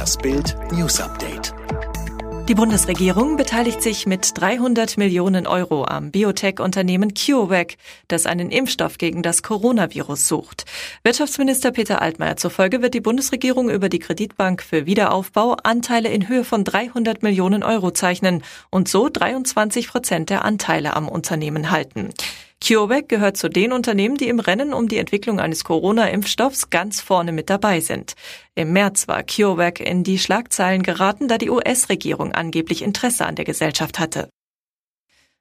Das Bild News Update. Die Bundesregierung beteiligt sich mit 300 Millionen Euro am Biotech-Unternehmen CureVac, das einen Impfstoff gegen das Coronavirus sucht. Wirtschaftsminister Peter Altmaier zufolge wird die Bundesregierung über die Kreditbank für Wiederaufbau Anteile in Höhe von 300 Millionen Euro zeichnen und so 23 Prozent der Anteile am Unternehmen halten. CureVac gehört zu den Unternehmen, die im Rennen um die Entwicklung eines Corona-Impfstoffs ganz vorne mit dabei sind. Im März war CureVac in die Schlagzeilen geraten, da die US-Regierung angeblich Interesse an der Gesellschaft hatte.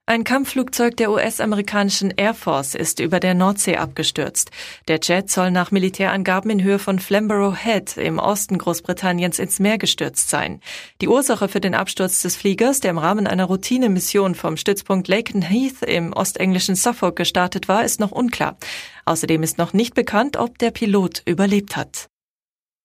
Ein Kampfflugzeug der US-amerikanischen Air Force ist über der Nordsee abgestürzt. Der Jet soll nach Militärangaben in Höhe von Flamborough Head im Osten Großbritanniens ins Meer gestürzt sein. Die Ursache für den Absturz des Fliegers, der im Rahmen einer Routinemission vom Stützpunkt Laken Heath im ostenglischen Suffolk gestartet war, ist noch unklar. Außerdem ist noch nicht bekannt, ob der Pilot überlebt hat.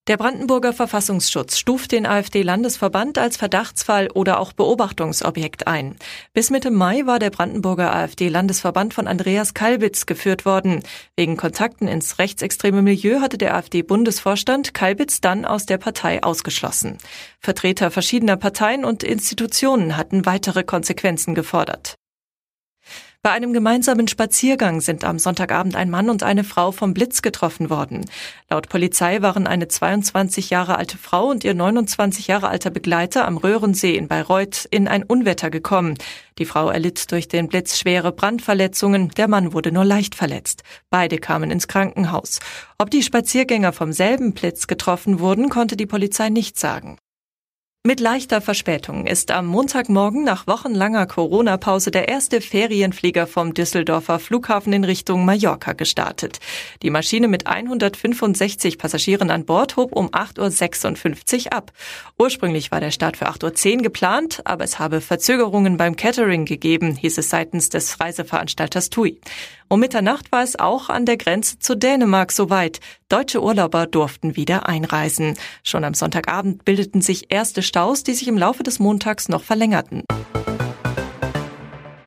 Der Brandenburger Verfassungsschutz stuft den AfD-Landesverband als Verdachtsfall oder auch Beobachtungsobjekt ein. Bis Mitte Mai war der Brandenburger AfD-Landesverband von Andreas Kalbitz geführt worden. Wegen Kontakten ins rechtsextreme Milieu hatte der AfD-Bundesvorstand Kalbitz dann aus der Partei ausgeschlossen. Vertreter verschiedener Parteien und Institutionen hatten weitere Konsequenzen gefordert. Bei einem gemeinsamen Spaziergang sind am Sonntagabend ein Mann und eine Frau vom Blitz getroffen worden. Laut Polizei waren eine 22 Jahre alte Frau und ihr 29 Jahre alter Begleiter am Röhrensee in Bayreuth in ein Unwetter gekommen. Die Frau erlitt durch den Blitz schwere Brandverletzungen, der Mann wurde nur leicht verletzt. Beide kamen ins Krankenhaus. Ob die Spaziergänger vom selben Blitz getroffen wurden, konnte die Polizei nicht sagen. Mit leichter Verspätung ist am Montagmorgen nach wochenlanger Corona-Pause der erste Ferienflieger vom Düsseldorfer Flughafen in Richtung Mallorca gestartet. Die Maschine mit 165 Passagieren an Bord hob um 8.56 Uhr ab. Ursprünglich war der Start für 8.10 Uhr geplant, aber es habe Verzögerungen beim Catering gegeben, hieß es seitens des Reiseveranstalters TUI. Um Mitternacht war es auch an der Grenze zu Dänemark soweit. Deutsche Urlauber durften wieder einreisen. Schon am Sonntagabend bildeten sich erste Staus, die sich im Laufe des Montags noch verlängerten.